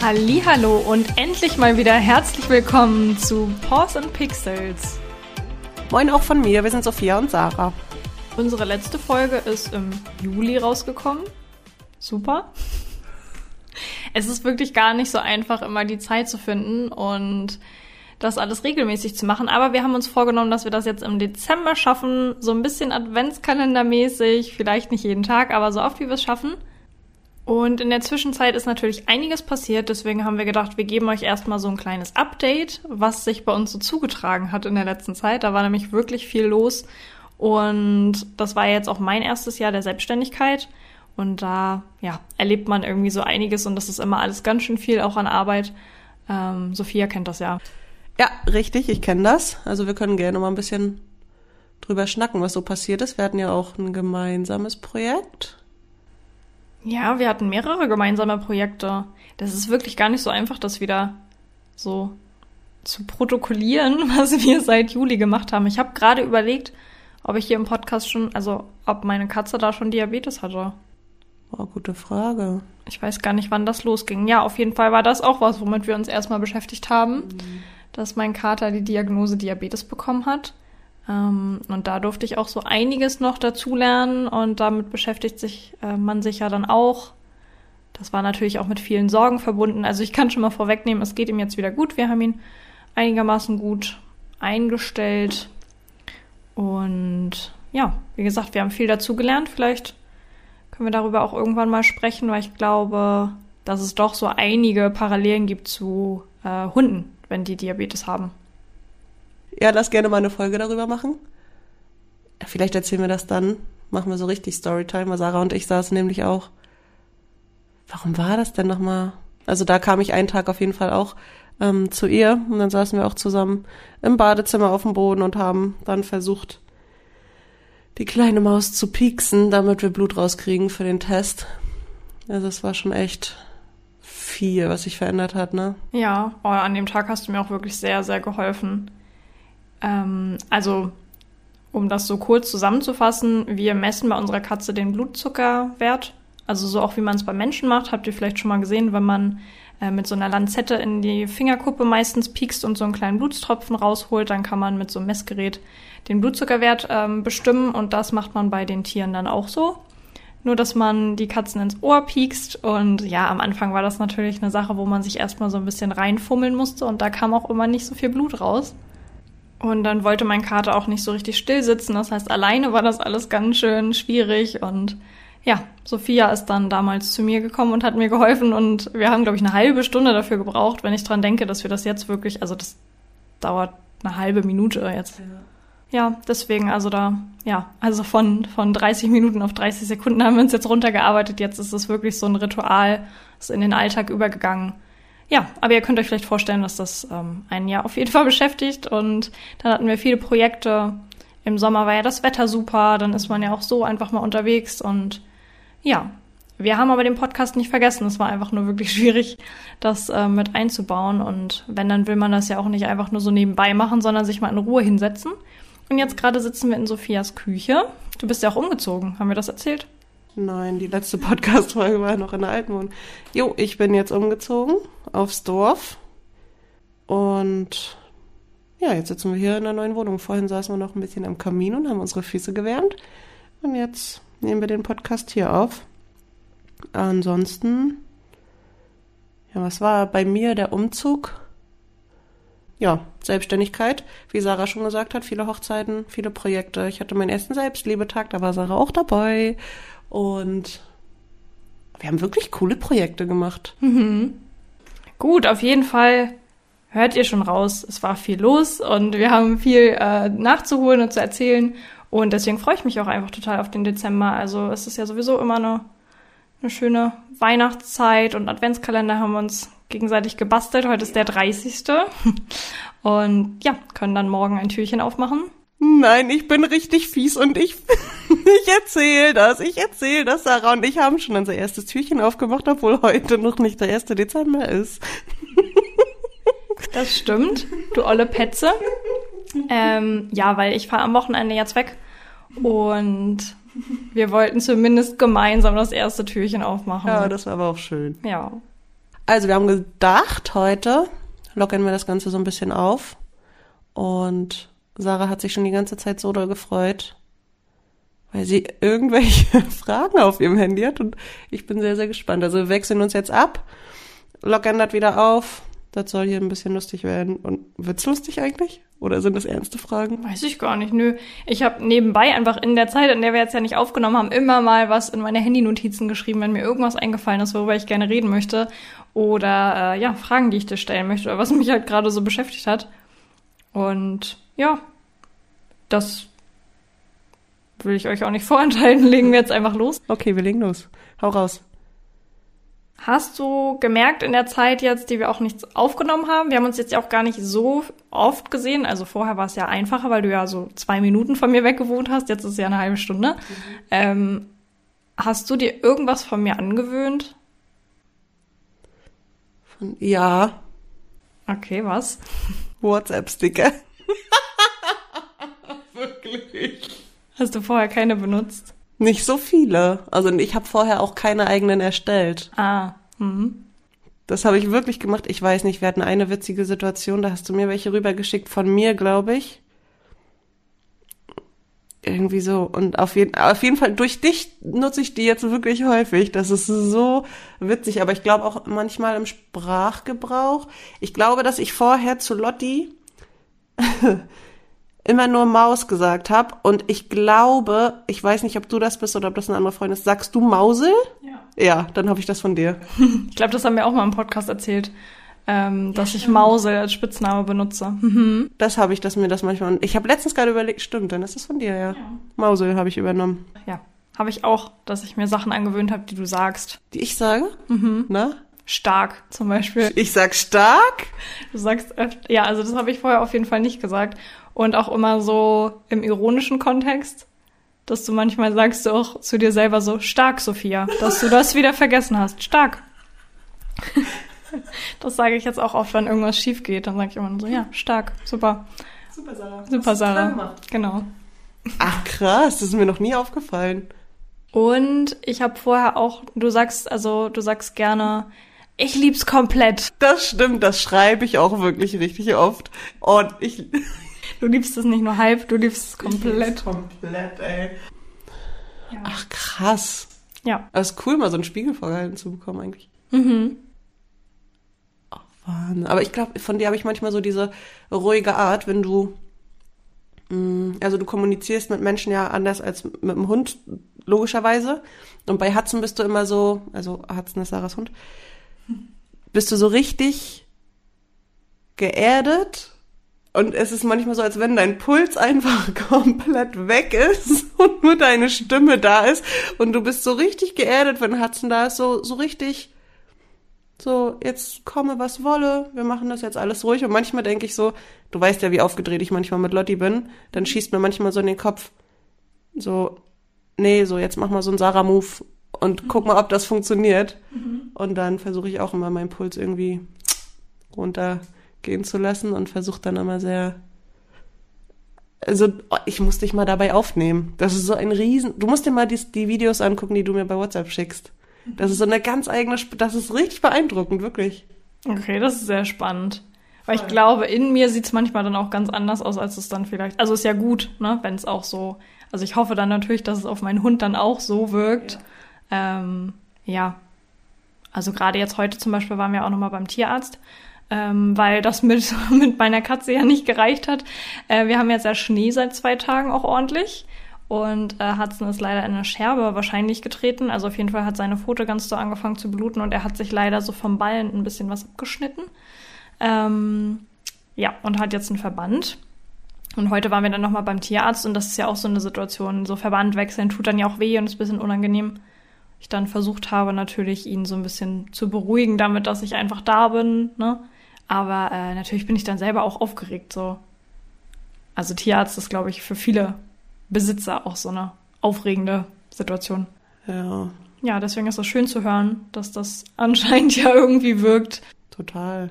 Hallo und endlich mal wieder herzlich willkommen zu Paws and Pixels. Moin auch von mir, wir sind Sophia und Sarah. Unsere letzte Folge ist im Juli rausgekommen. Super. Es ist wirklich gar nicht so einfach, immer die Zeit zu finden und das alles regelmäßig zu machen. Aber wir haben uns vorgenommen, dass wir das jetzt im Dezember schaffen. So ein bisschen Adventskalendermäßig. Vielleicht nicht jeden Tag, aber so oft wie wir es schaffen. Und in der Zwischenzeit ist natürlich einiges passiert, deswegen haben wir gedacht, wir geben euch erstmal so ein kleines Update, was sich bei uns so zugetragen hat in der letzten Zeit. Da war nämlich wirklich viel los und das war jetzt auch mein erstes Jahr der Selbstständigkeit und da ja, erlebt man irgendwie so einiges und das ist immer alles ganz schön viel auch an Arbeit. Ähm, Sophia kennt das ja. Ja, richtig, ich kenne das. Also wir können gerne mal ein bisschen drüber schnacken, was so passiert ist. Wir hatten ja auch ein gemeinsames Projekt ja, wir hatten mehrere gemeinsame Projekte. Das ist wirklich gar nicht so einfach, das wieder so zu protokollieren, was wir seit Juli gemacht haben. Ich habe gerade überlegt, ob ich hier im Podcast schon, also ob meine Katze da schon Diabetes hatte. Oh, gute Frage. Ich weiß gar nicht, wann das losging. Ja, auf jeden Fall war das auch was, womit wir uns erstmal beschäftigt haben, mhm. dass mein Kater die Diagnose Diabetes bekommen hat. Ähm, und da durfte ich auch so einiges noch dazulernen und damit beschäftigt sich äh, man sich ja dann auch. Das war natürlich auch mit vielen Sorgen verbunden. Also ich kann schon mal vorwegnehmen, es geht ihm jetzt wieder gut. Wir haben ihn einigermaßen gut eingestellt. Und ja, wie gesagt, wir haben viel dazugelernt. Vielleicht können wir darüber auch irgendwann mal sprechen, weil ich glaube, dass es doch so einige Parallelen gibt zu äh, Hunden, wenn die Diabetes haben. Ja, lass gerne mal eine Folge darüber machen. Vielleicht erzählen wir das dann. Machen wir so richtig Storytime. Sarah und ich saßen nämlich auch. Warum war das denn nochmal? Also da kam ich einen Tag auf jeden Fall auch ähm, zu ihr und dann saßen wir auch zusammen im Badezimmer auf dem Boden und haben dann versucht, die kleine Maus zu pieksen, damit wir Blut rauskriegen für den Test. Also es war schon echt viel, was sich verändert hat, ne? Ja, oh, an dem Tag hast du mir auch wirklich sehr, sehr geholfen. Ähm, also, um das so kurz zusammenzufassen, wir messen bei unserer Katze den Blutzuckerwert. Also so auch wie man es bei Menschen macht, habt ihr vielleicht schon mal gesehen, wenn man äh, mit so einer Lanzette in die Fingerkuppe meistens piekst und so einen kleinen Blutstropfen rausholt, dann kann man mit so einem Messgerät den Blutzuckerwert ähm, bestimmen und das macht man bei den Tieren dann auch so. Nur, dass man die Katzen ins Ohr piekst und ja, am Anfang war das natürlich eine Sache, wo man sich erstmal so ein bisschen reinfummeln musste und da kam auch immer nicht so viel Blut raus. Und dann wollte mein Kater auch nicht so richtig still sitzen. Das heißt, alleine war das alles ganz schön schwierig. Und ja, Sophia ist dann damals zu mir gekommen und hat mir geholfen. Und wir haben, glaube ich, eine halbe Stunde dafür gebraucht, wenn ich dran denke, dass wir das jetzt wirklich, also das dauert eine halbe Minute jetzt. Ja. Ja, deswegen, also da, ja, also von, von 30 Minuten auf 30 Sekunden haben wir uns jetzt runtergearbeitet. Jetzt ist es wirklich so ein Ritual, ist in den Alltag übergegangen ja, aber ihr könnt euch vielleicht vorstellen, dass das ähm, ein Jahr auf jeden Fall beschäftigt. Und dann hatten wir viele Projekte. Im Sommer war ja das Wetter super, dann ist man ja auch so einfach mal unterwegs. Und ja, wir haben aber den Podcast nicht vergessen. Es war einfach nur wirklich schwierig, das äh, mit einzubauen. Und wenn, dann will man das ja auch nicht einfach nur so nebenbei machen, sondern sich mal in Ruhe hinsetzen. Und jetzt gerade sitzen wir in Sophias Küche. Du bist ja auch umgezogen, haben wir das erzählt? Nein, die letzte Podcast-Folge war noch in der alten Wohnung. Jo, ich bin jetzt umgezogen aufs Dorf. Und ja, jetzt sitzen wir hier in der neuen Wohnung. Vorhin saßen wir noch ein bisschen am Kamin und haben unsere Füße gewärmt. Und jetzt nehmen wir den Podcast hier auf. Ansonsten, ja, was war bei mir der Umzug? Ja, Selbstständigkeit, wie Sarah schon gesagt hat, viele Hochzeiten, viele Projekte. Ich hatte meinen ersten Selbstliebetag, da war Sarah auch dabei. Und wir haben wirklich coole Projekte gemacht. Mhm. Gut, auf jeden Fall hört ihr schon raus, es war viel los und wir haben viel äh, nachzuholen und zu erzählen. Und deswegen freue ich mich auch einfach total auf den Dezember. Also es ist ja sowieso immer eine, eine schöne Weihnachtszeit und Adventskalender haben wir uns gegenseitig gebastelt. Heute ist der 30. Und ja, können dann morgen ein Türchen aufmachen Nein, ich bin richtig fies und ich, ich erzähle das, ich erzähle das. Sarah und ich haben schon unser erstes Türchen aufgemacht, obwohl heute noch nicht der 1. Dezember ist. Das stimmt, du olle Petze. Ähm, ja, weil ich fahre am Wochenende jetzt weg und wir wollten zumindest gemeinsam das erste Türchen aufmachen. Ja, das war aber auch schön. Ja. Also wir haben gedacht, heute lockern wir das Ganze so ein bisschen auf. Und Sarah hat sich schon die ganze Zeit so doll gefreut, weil sie irgendwelche Fragen auf ihrem Handy hat. Und ich bin sehr, sehr gespannt. Also wir wechseln uns jetzt ab, lockern das wieder auf. Das soll hier ein bisschen lustig werden. Und wird's lustig eigentlich? Oder sind das ernste Fragen? Weiß ich gar nicht, nö. Ich habe nebenbei einfach in der Zeit, in der wir jetzt ja nicht aufgenommen haben, immer mal was in meine Handynotizen geschrieben, wenn mir irgendwas eingefallen ist, worüber ich gerne reden möchte. Oder äh, ja, Fragen, die ich dir stellen möchte, oder was mich halt gerade so beschäftigt hat. Und ja, das will ich euch auch nicht vorenthalten. Legen wir jetzt einfach los. Okay, wir legen los. Hau raus. Hast du gemerkt in der Zeit jetzt, die wir auch nichts aufgenommen haben? Wir haben uns jetzt ja auch gar nicht so oft gesehen. Also vorher war es ja einfacher, weil du ja so zwei Minuten von mir weg gewohnt hast. Jetzt ist es ja eine halbe Stunde. Mhm. Ähm, hast du dir irgendwas von mir angewöhnt? Von, ja. Okay, was? WhatsApp-Sticker. Wirklich. Hast du vorher keine benutzt? Nicht so viele. Also ich habe vorher auch keine eigenen erstellt. Ah. Mhm. Das habe ich wirklich gemacht. Ich weiß nicht, wir hatten eine witzige Situation, da hast du mir welche rübergeschickt von mir, glaube ich. Irgendwie so. Und auf jeden, auf jeden Fall, durch dich nutze ich die jetzt wirklich häufig. Das ist so witzig. Aber ich glaube auch manchmal im Sprachgebrauch. Ich glaube, dass ich vorher zu Lotti immer nur Maus gesagt habe. Und ich glaube, ich weiß nicht, ob du das bist oder ob das eine andere Freundin ist. Sagst du Mausel? Ja. Ja, dann habe ich das von dir. ich glaube, das haben wir auch mal im Podcast erzählt. Ähm, dass ich Mausel als Spitzname benutze. Mhm. Das habe ich, dass mir das manchmal. Ich habe letztens gerade überlegt, stimmt, dann ist das von dir, ja. ja. Mausel habe ich übernommen. Ja, habe ich auch, dass ich mir Sachen angewöhnt habe, die du sagst. Die ich sage? Mhm. Na? Stark zum Beispiel. Ich sag stark? Du sagst öfter, ja, also das habe ich vorher auf jeden Fall nicht gesagt und auch immer so im ironischen Kontext, dass du manchmal sagst du auch zu dir selber so, stark, Sophia, dass du das wieder vergessen hast. Stark. das sage ich jetzt auch oft, wenn irgendwas schief geht. Dann sage ich immer so, ja, stark, super. Super, Sarah. Super, Sarah. Genau. Ach krass, das ist mir noch nie aufgefallen. Und ich habe vorher auch, du sagst, also du sagst gerne, ich lieb's komplett. Das stimmt, das schreibe ich auch wirklich richtig oft. Und ich Du liebst es nicht nur halb, du liebst es komplett. komplett, ey. Ja. Ach, krass. Ja. Das ist cool, mal so einen Spiegel vorgehalten zu bekommen, eigentlich. Mhm. Oh, Wahnsinn. Aber ich glaube, von dir habe ich manchmal so diese ruhige Art, wenn du, mm, also du kommunizierst mit Menschen ja anders als mit dem Hund, logischerweise. Und bei Hudson bist du immer so, also Hudson ist Sarahs Hund, bist du so richtig geerdet und es ist manchmal so, als wenn dein Puls einfach komplett weg ist und nur deine Stimme da ist und du bist so richtig geerdet, wenn Hudson da ist, so, so richtig, so, jetzt komme, was wolle, wir machen das jetzt alles ruhig. Und manchmal denke ich so, du weißt ja, wie aufgedreht ich manchmal mit Lotti bin, dann schießt mir manchmal so in den Kopf, so, nee, so, jetzt mach mal so einen Sarah-Move und guck mal, ob das funktioniert. Mhm. Und dann versuche ich auch immer meinen Puls irgendwie runter gehen zu lassen und versuche dann immer sehr. Also, ich muss dich mal dabei aufnehmen. Das ist so ein Riesen. Du musst dir mal die, die Videos angucken, die du mir bei WhatsApp schickst. Das ist so eine ganz eigene. Das ist richtig beeindruckend, wirklich. Okay, das ist sehr spannend. Weil ich glaube, in mir sieht es manchmal dann auch ganz anders aus, als es dann vielleicht. Also ist ja gut, ne, wenn es auch so. Also ich hoffe dann natürlich, dass es auf meinen Hund dann auch so wirkt. Ja. Ähm, ja. Also gerade jetzt heute zum Beispiel waren wir auch nochmal beim Tierarzt ähm, weil das mit, mit meiner Katze ja nicht gereicht hat. Äh, wir haben jetzt ja Schnee seit zwei Tagen auch ordentlich. Und äh, Hudson ist leider in eine Scherbe wahrscheinlich getreten. Also auf jeden Fall hat seine Pfote ganz so angefangen zu bluten und er hat sich leider so vom Ballen ein bisschen was abgeschnitten. Ähm, ja, und hat jetzt einen Verband. Und heute waren wir dann nochmal beim Tierarzt und das ist ja auch so eine Situation. So Verband wechseln tut dann ja auch weh und ist ein bisschen unangenehm. Ich dann versucht habe, natürlich ihn so ein bisschen zu beruhigen, damit, dass ich einfach da bin, ne? Aber äh, natürlich bin ich dann selber auch aufgeregt. So. Also Tierarzt ist, glaube ich, für viele Besitzer auch so eine aufregende Situation. Ja. Ja, deswegen ist es schön zu hören, dass das anscheinend ja irgendwie wirkt. Total.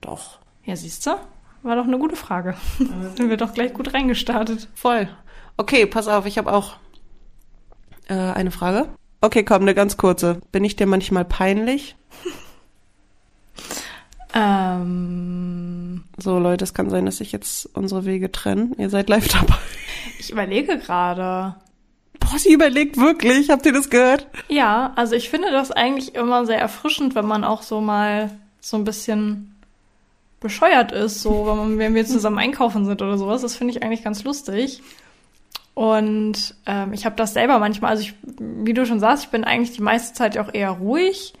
Doch. Ja, siehst du? War doch eine gute Frage. Sind wir doch gleich gut reingestartet. Voll. Okay, pass auf, ich habe auch äh, eine Frage. Okay, komm, eine ganz kurze. Bin ich dir manchmal peinlich? Ähm, So, Leute, es kann sein, dass sich jetzt unsere Wege trennen. Ihr seid live dabei. ich überlege gerade. Boah, sie überlegt wirklich. Habt ihr das gehört? Ja, also ich finde das eigentlich immer sehr erfrischend, wenn man auch so mal so ein bisschen bescheuert ist, so wenn, man, wenn wir zusammen einkaufen sind oder sowas. Das finde ich eigentlich ganz lustig. Und ähm, ich habe das selber manchmal, also ich, wie du schon sagst, ich bin eigentlich die meiste Zeit auch eher ruhig.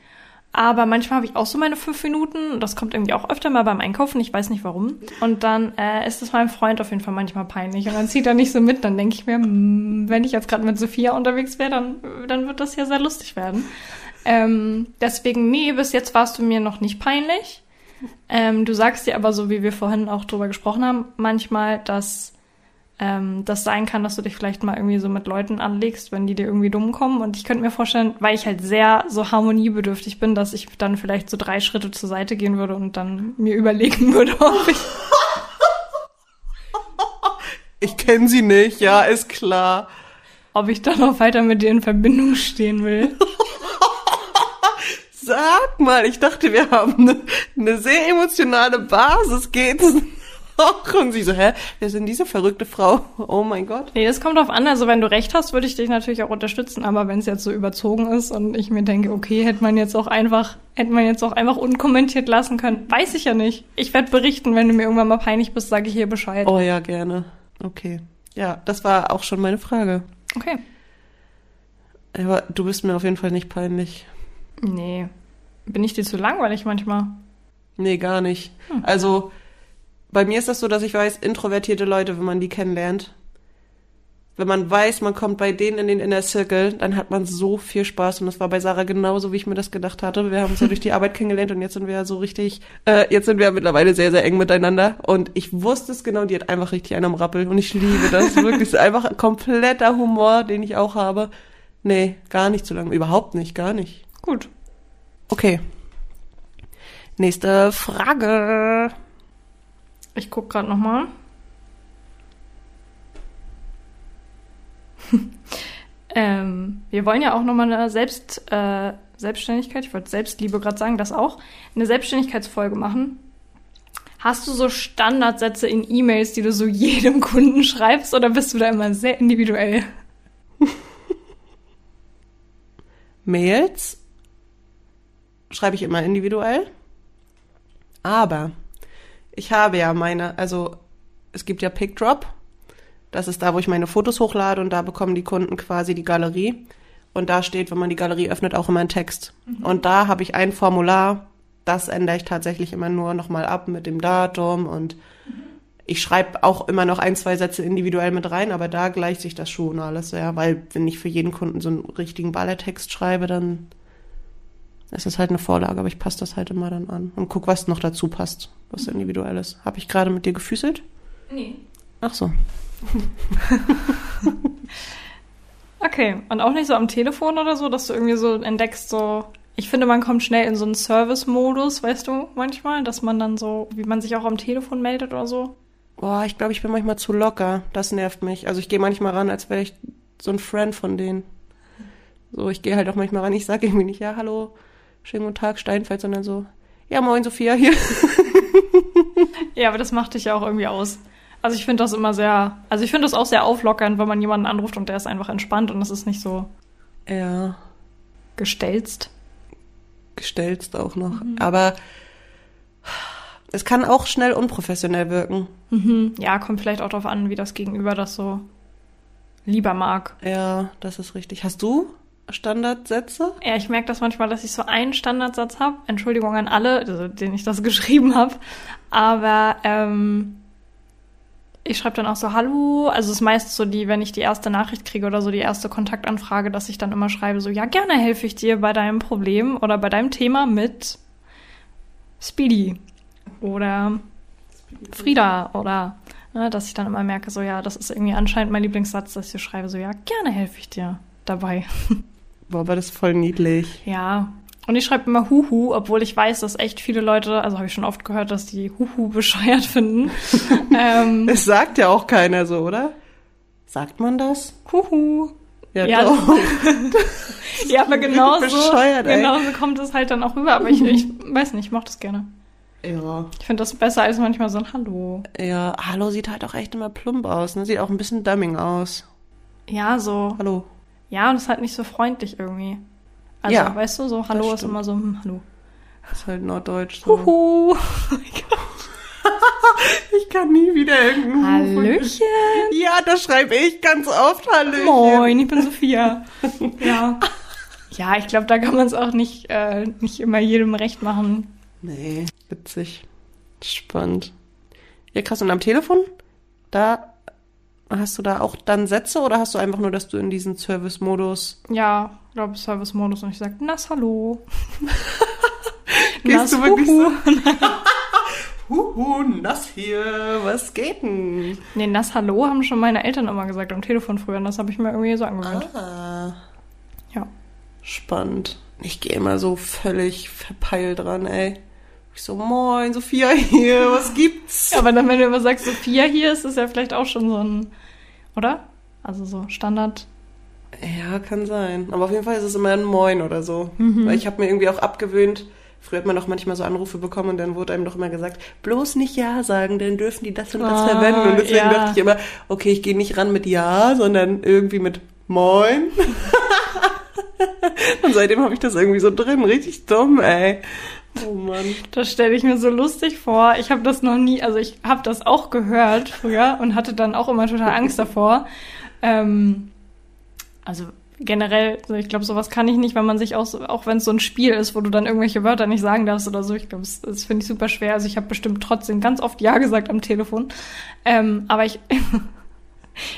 Aber manchmal habe ich auch so meine fünf Minuten. Das kommt irgendwie auch öfter mal beim Einkaufen. Ich weiß nicht warum. Und dann äh, ist es meinem Freund auf jeden Fall manchmal peinlich. Und dann zieht er nicht so mit. Dann denke ich mir, hm, wenn ich jetzt gerade mit Sophia unterwegs wäre, dann, dann wird das ja sehr lustig werden. Ähm, deswegen, nee, bis jetzt warst du mir noch nicht peinlich. Ähm, du sagst dir aber so, wie wir vorhin auch drüber gesprochen haben, manchmal, dass ähm, das sein kann, dass du dich vielleicht mal irgendwie so mit Leuten anlegst, wenn die dir irgendwie dumm kommen. Und ich könnte mir vorstellen, weil ich halt sehr so harmoniebedürftig bin, dass ich dann vielleicht so drei Schritte zur Seite gehen würde und dann mir überlegen würde, ob ich. Ich kenne sie nicht, ja, ist klar. ob ich dann noch weiter mit dir in Verbindung stehen will. Sag mal, ich dachte, wir haben eine, eine sehr emotionale Basis. Geht's Und sie so, hä? Wer ist denn diese verrückte Frau? Oh mein Gott. Nee, das kommt drauf an. Also wenn du recht hast, würde ich dich natürlich auch unterstützen. Aber wenn es jetzt so überzogen ist und ich mir denke, okay, hätte man jetzt auch einfach, hätte man jetzt auch einfach unkommentiert lassen können, weiß ich ja nicht. Ich werde berichten, wenn du mir irgendwann mal peinlich bist, sage ich hier Bescheid. Oh ja, gerne. Okay. Ja, das war auch schon meine Frage. Okay. Aber du bist mir auf jeden Fall nicht peinlich. Nee. Bin ich dir zu langweilig manchmal? Nee, gar nicht. Also, bei mir ist das so, dass ich weiß, introvertierte Leute, wenn man die kennenlernt, wenn man weiß, man kommt bei denen in den Inner Circle, dann hat man so viel Spaß. Und das war bei Sarah genauso, wie ich mir das gedacht hatte. Wir haben uns ja durch die Arbeit kennengelernt und jetzt sind wir ja so richtig, äh, jetzt sind wir ja mittlerweile sehr, sehr eng miteinander. Und ich wusste es genau, die hat einfach richtig einen am Rappel. Und ich liebe das. Wirklich, einfach ein kompletter Humor, den ich auch habe. Nee, gar nicht zu lang. Überhaupt nicht, gar nicht. Gut. Okay. Nächste Frage. Ich guck gerade noch mal. ähm, wir wollen ja auch noch mal eine Selbst, äh, Selbstständigkeit, ich wollte Selbstliebe gerade sagen, das auch, eine Selbstständigkeitsfolge machen. Hast du so Standardsätze in E-Mails, die du so jedem Kunden schreibst, oder bist du da immer sehr individuell? Mails schreibe ich immer individuell. Aber ich habe ja meine, also es gibt ja PickDrop. Das ist da, wo ich meine Fotos hochlade und da bekommen die Kunden quasi die Galerie. Und da steht, wenn man die Galerie öffnet, auch immer ein Text. Und da habe ich ein Formular, das ändere ich tatsächlich immer nur nochmal ab mit dem Datum und ich schreibe auch immer noch ein, zwei Sätze individuell mit rein, aber da gleicht sich das schon alles, ja, weil wenn ich für jeden Kunden so einen richtigen Ballertext schreibe, dann ist es halt eine Vorlage, aber ich passe das halt immer dann an und guck, was noch dazu passt, was individuell ist. Habe ich gerade mit dir gefüßelt? Nee. Ach so. Okay, und auch nicht so am Telefon oder so, dass du irgendwie so entdeckst, so. Ich finde, man kommt schnell in so einen Service-Modus, weißt du, manchmal, dass man dann so, wie man sich auch am Telefon meldet oder so. Boah, ich glaube, ich bin manchmal zu locker. Das nervt mich. Also ich gehe manchmal ran, als wäre ich so ein Friend von denen. So, ich gehe halt auch manchmal ran. Ich sage irgendwie nicht, ja, hallo, schönen guten Tag, Steinfeld, sondern so, ja, moin, Sophia, hier. Ja, aber das macht dich ja auch irgendwie aus. Also ich finde das immer sehr, also ich finde das auch sehr auflockernd, wenn man jemanden anruft und der ist einfach entspannt und es ist nicht so Ja, gestelzt. gestelzt auch noch. Aber es kann auch schnell unprofessionell wirken. Mhm. Ja, kommt vielleicht auch darauf an, wie das Gegenüber das so lieber mag. Ja, das ist richtig. Hast du Standardsätze? Ja, ich merke das manchmal, dass ich so einen Standardsatz habe. Entschuldigung an alle, also, denen ich das geschrieben habe. Aber ähm, ich schreibe dann auch so Hallo. Also es ist meist so die, wenn ich die erste Nachricht kriege oder so die erste Kontaktanfrage, dass ich dann immer schreibe so, ja, gerne helfe ich dir bei deinem Problem oder bei deinem Thema mit Speedy oder Frieda oder ne, dass ich dann immer merke, so ja, das ist irgendwie anscheinend mein Lieblingssatz, dass ich so schreibe, so ja, gerne helfe ich dir dabei. Boah, war das voll niedlich. Ja. Und ich schreibe immer Huhu, obwohl ich weiß, dass echt viele Leute, also habe ich schon oft gehört, dass die Huhu bescheuert finden. ähm, Es sagt ja auch keiner so, oder? Sagt man das? Huhu. Ja, Ja, doch. Ja, aber genau so, Bescheuert, ey. genau kommt es halt dann auch rüber. Aber ich, ich weiß nicht, ich mochte es gerne. Ja. Ich finde das besser als manchmal so ein Hallo. Ja, Hallo sieht halt auch echt immer plump aus, ne? Sieht auch ein bisschen dumming aus. Ja, so. Hallo. Ja, und es ist halt nicht so freundlich irgendwie. Also, Ja, weißt du, so Hallo ist immer so, hm, Hallo. ist halt norddeutsch so. Huhu. Ich kann nie wieder irgendeinen Hallöchen. Ja, das schreibe ich ganz oft. Hallöchen. Moin, ich bin Sophia. ja. Ja, ich glaube, da kann man es auch nicht, äh, nicht immer jedem recht machen. Nee, witzig. Spannend. Ja, krass. Und am Telefon? Da hast du da auch dann Sätze oder hast du einfach nur, dass du in diesen Service-Modus Ja, ich glaube, Service-Modus und ich sage, Nass, hallo. Gehst du wirklich huhu. Huhu, nass hier, was geht denn? Nee, Nass, hallo haben schon meine Eltern immer gesagt am Telefon früher und das habe ich mir irgendwie so angewöhnt. Ah, Ja. spannend. Ich gehe immer so völlig verpeilt dran, ey. Ich so, moin, Sophia hier, was gibt's? Aber dann, wenn du immer sagst, Sophia hier, ist es ja vielleicht auch schon so ein, oder? Also so Standard. Ja, kann sein. Aber auf jeden Fall ist es immer ein Moin oder so. Mhm. Weil ich habe mir irgendwie auch abgewöhnt, früher hat man auch manchmal so Anrufe bekommen und dann wurde einem doch immer gesagt, bloß nicht Ja sagen, dann dürfen die das und das Ah, verwenden. Und deswegen ja. dachte ich immer, okay, ich gehe nicht ran mit Ja, sondern irgendwie mit Moin. und seitdem habe ich das irgendwie so drin. Richtig dumm, ey. Oh Mann. Das stelle ich mir so lustig vor. Ich habe das noch nie, also ich habe das auch gehört früher und hatte dann auch immer total Angst davor. Ähm, also generell, ich glaube, sowas kann ich nicht, wenn man sich auch, so, auch wenn es so ein Spiel ist, wo du dann irgendwelche Wörter nicht sagen darfst oder so. Ich glaube, das, das finde ich super schwer. Also ich habe bestimmt trotzdem ganz oft Ja gesagt am Telefon. Ähm, aber ich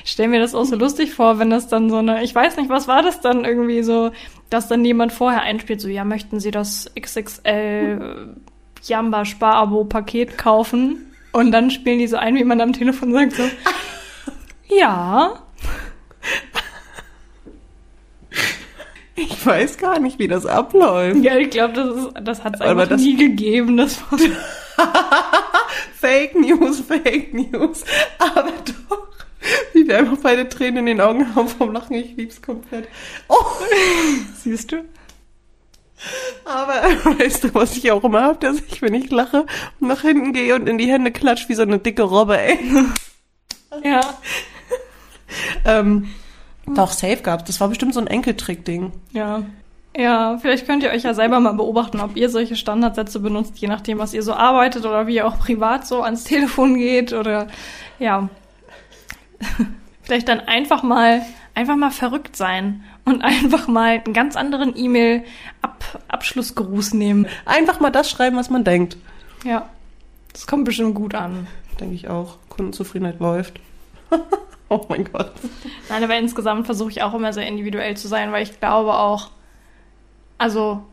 stelle mir das auch so lustig vor, wenn das dann so eine, ich weiß nicht, was war das dann irgendwie so, dass dann jemand vorher einspielt, so, ja, möchten Sie das XXL Jamba Sparabo Paket kaufen? Und dann spielen die so ein, wie man am Telefon sagt, so, ja, Ich weiß gar nicht, wie das abläuft. ja, ich glaube, das, ist- das hat es einfach das- nie gegeben. Das Fake News, Fake News. Aber doch. Wie wir einfach beide Tränen in den Augen haben vom Lachen. Ich lieb's komplett. Oh, siehst du? aber weißt du, was ich auch immer hab, dass ich, wenn ich lache, nach hinten gehe und in die Hände klatsch wie so eine dicke Robbe, ey. Ja. Ähm, doch, safe gab's. Das war bestimmt so ein Enkeltrick-Ding. Ja. Ja, vielleicht könnt ihr euch ja selber mal beobachten, ob ihr solche Standardsätze benutzt, je nachdem, was ihr so arbeitet oder wie ihr auch privat so ans Telefon geht oder ja. vielleicht dann einfach mal, einfach mal verrückt sein und einfach mal einen ganz anderen E-Mail-Abschlussgruß nehmen. Einfach mal das schreiben, was man denkt. Ja. Das kommt bestimmt gut an. Denke ich auch. Kundenzufriedenheit läuft. oh mein Gott. Nein, aber insgesamt versuche ich auch immer sehr individuell zu sein, weil ich glaube auch, also,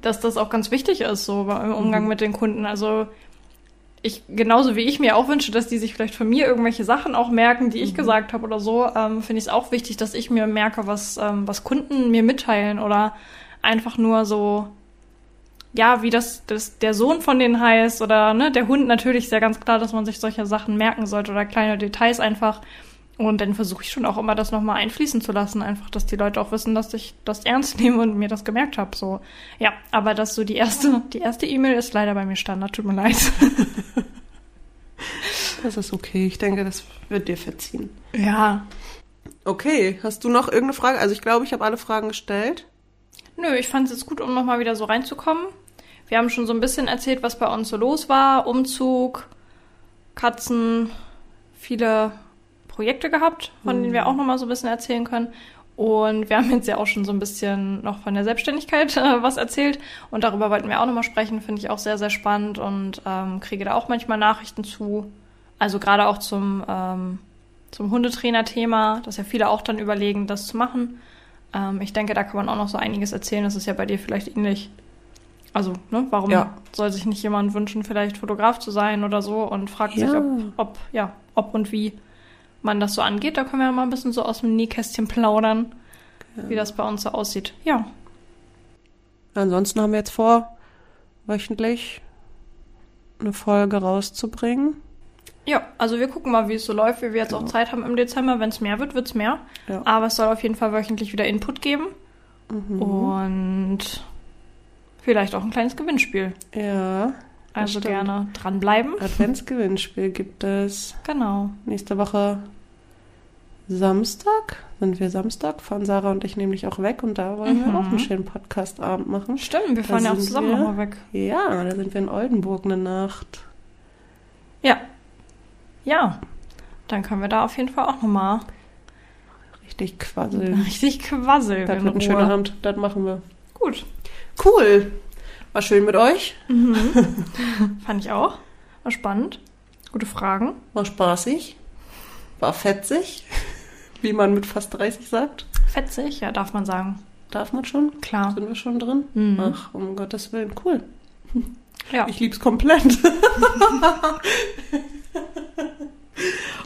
dass das auch ganz wichtig ist, so im Umgang Mhm. mit den Kunden. Also, ich, genauso wie ich mir auch wünsche, dass die sich vielleicht von mir irgendwelche Sachen auch merken, die ich Mhm. gesagt habe oder so, ähm, finde ich es auch wichtig, dass ich mir merke, was, ähm, was Kunden mir mitteilen oder einfach nur so, ja, wie das, das der Sohn von denen heißt oder ne, der Hund natürlich ist ja ganz klar, dass man sich solche Sachen merken sollte oder kleine Details einfach. Und dann versuche ich schon auch immer, das nochmal einfließen zu lassen, einfach, dass die Leute auch wissen, dass ich das ernst nehme und mir das gemerkt habe. So, ja, aber das so die erste, die erste E-Mail ist leider bei mir Standard, tut mir leid. Das ist okay. Ich denke, das wird dir verziehen. Ja. Okay, hast du noch irgendeine Frage? Also ich glaube, ich habe alle Fragen gestellt. Nö, ich fand es jetzt gut, um nochmal wieder so reinzukommen. Wir haben schon so ein bisschen erzählt, was bei uns so los war. Umzug, Katzen, viele Projekte gehabt, von denen wir auch nochmal so ein bisschen erzählen können. Und wir haben jetzt ja auch schon so ein bisschen noch von der Selbstständigkeit äh, was erzählt. Und darüber wollten wir auch nochmal sprechen. Finde ich auch sehr, sehr spannend und ähm, kriege da auch manchmal Nachrichten zu. Also gerade auch zum, ähm, zum Hundetrainer-Thema, dass ja viele auch dann überlegen, das zu machen. Ähm, ich denke, da kann man auch noch so einiges erzählen. Das ist ja bei dir vielleicht ähnlich. Also, ne, warum Ja. soll sich nicht jemand wünschen, vielleicht Fotograf zu sein oder so und fragt sich, Ja. ob, ob, ja, ob und wie man das so angeht. Da können wir ja mal ein bisschen so aus dem Nähkästchen plaudern, wie das bei uns so aussieht. Ja. Ansonsten haben wir jetzt vor, wöchentlich eine Folge rauszubringen. Ja, also wir gucken mal, wie es so läuft, wie wir jetzt auch Genau. Zeit haben im Dezember. Wenn es mehr wird, wird es mehr. Ja. Aber es soll auf jeden Fall wöchentlich wieder Input geben. Mhm. Und vielleicht auch ein kleines Gewinnspiel. Ja. Also stimmt. gerne dranbleiben. Adventsgewinnspiel gibt es Genau. nächste Woche Samstag. Sind wir Samstag? Fahren Sarah und ich nämlich auch weg und da wollen wir Mhm. auch einen schönen Podcast-Abend machen. Stimmt, wir fahren ja auch zusammen wir. nochmal weg. Ja, da sind wir in Oldenburg eine Nacht. Ja. Ja. Dann können wir da auf jeden Fall auch nochmal Richtig quasseln. richtig quasseln. Das wird ein schöner Abend. Das machen wir. Gut. Cool. War schön mit euch. Fand ich auch. War spannend. Gute Fragen. War spaßig. War fetzig. Wie man mit fast 30 sagt. Fetzig, ja, darf man sagen. Darf man schon? Klar. Sind wir schon drin? Mhm. Ach, um Gottes Willen. Cool. Ja. Ich lieb's komplett.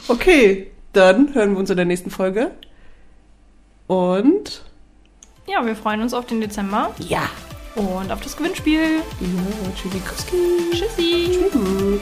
okay, dann hören wir uns in der nächsten Folge. Und ja, wir freuen uns auf den Dezember ja. und auf das Gewinnspiel. Ja, tschüssi, Kuski. Tschüssi. Tschüss.